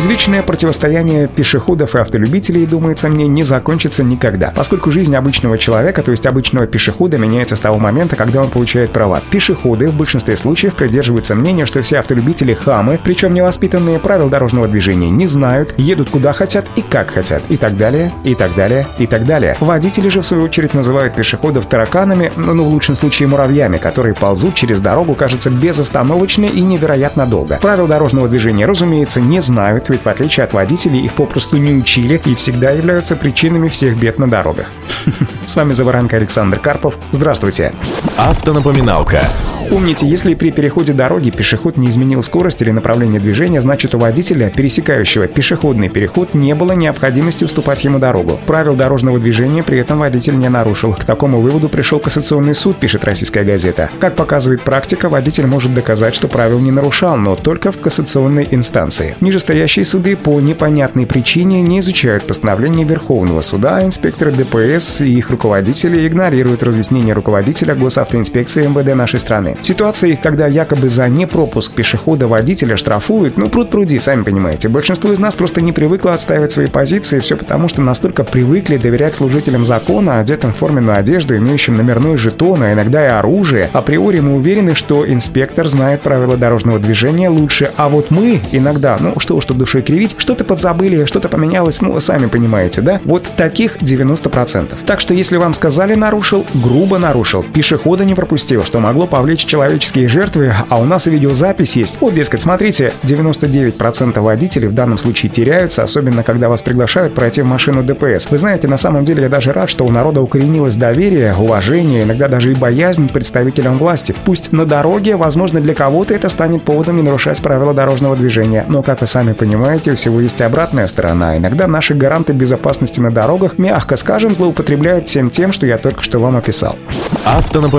Извечное противостояние пешеходов и автолюбителей, думается мне, не закончится никогда, поскольку жизнь обычного человека, то есть обычного пешехода, меняется с того момента, когда он получает права. Пешеходы в большинстве случаев придерживаются мнения, что все автолюбители хамы, причем невоспитанные правил дорожного движения не знают, едут куда хотят и как хотят, и так далее, и так далее, и так далее. Водители же, в свою очередь, называют пешеходов тараканами, ну, ну в лучшем случае муравьями, которые ползут через дорогу, кажется, безостановочно и невероятно долго. Правил дорожного движения, разумеется, не знают, знают, ведь в отличие от водителей их попросту не учили и всегда являются причинами всех бед на дорогах. С вами Заваранка Александр Карпов. Здравствуйте. Автонапоминалка. Помните, если при переходе дороги пешеход не изменил скорость или направление движения, значит у водителя, пересекающего пешеходный переход, не было необходимости уступать ему дорогу. Правил дорожного движения при этом водитель не нарушил. К такому выводу пришел Кассационный суд, пишет российская газета. Как показывает практика, водитель может доказать, что правил не нарушал, но только в кассационной инстанции. Нижестоящие суды по непонятной причине не изучают постановление Верховного суда, а инспекторы ДПС и их руководители игнорируют разъяснение руководителя госавтоинспекции МВД нашей страны. Ситуации, когда якобы за непропуск пешехода водителя штрафуют, ну пруд пруди, сами понимаете. Большинство из нас просто не привыкло отстаивать свои позиции, все потому что настолько привыкли доверять служителям закона, одетым в форменную одежду, имеющим номерной жетон, а иногда и оружие. Априори мы уверены, что инспектор знает правила дорожного движения лучше, а вот мы иногда, ну что уж тут душой кривить, что-то подзабыли, что-то поменялось, ну сами понимаете, да? Вот таких 90%. Так что если вам сказали нарушил, грубо нарушил, пешехода не пропустил, что могло повлечь человеческие жертвы, а у нас и видеозапись есть. Вот, дескать, смотрите, 99% водителей в данном случае теряются, особенно когда вас приглашают пройти в машину ДПС. Вы знаете, на самом деле я даже рад, что у народа укоренилось доверие, уважение, иногда даже и боязнь представителям власти. Пусть на дороге, возможно, для кого-то это станет поводом не нарушать правила дорожного движения, но, как вы сами понимаете, у всего есть обратная сторона. Иногда наши гаранты безопасности на дорогах, мягко скажем, злоупотребляют всем тем, что я только что вам описал.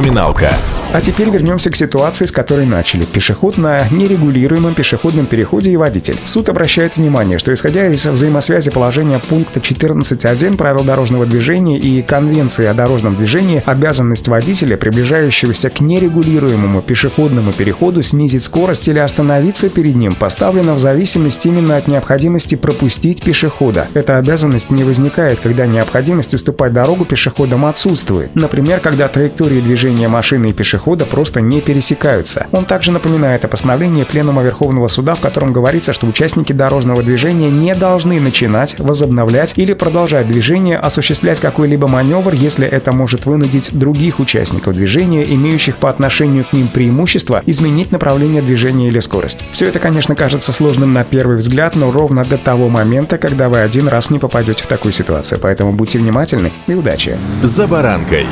Автонапоминалка. А теперь вернемся к ситуации, с которой начали. Пешеход на нерегулируемом пешеходном переходе и водитель. Суд обращает внимание, что исходя из взаимосвязи положения пункта 14.1 правил дорожного движения и Конвенции о дорожном движении, обязанность водителя, приближающегося к нерегулируемому пешеходному переходу, снизить скорость или остановиться перед ним, поставлена в зависимости именно от необходимости пропустить пешехода. Эта обязанность не возникает, когда необходимость уступать дорогу пешеходам отсутствует. Например, когда траектории движения машины и пешехода просто не пересекаются. Он также напоминает о постановлении Пленума Верховного Суда, в котором говорится, что участники дорожного движения не должны начинать, возобновлять или продолжать движение, осуществлять какой-либо маневр, если это может вынудить других участников движения, имеющих по отношению к ним преимущество, изменить направление движения или скорость. Все это, конечно, кажется сложным на первый взгляд, но ровно до того момента, когда вы один раз не попадете в такую ситуацию. Поэтому будьте внимательны и удачи. За баранкой.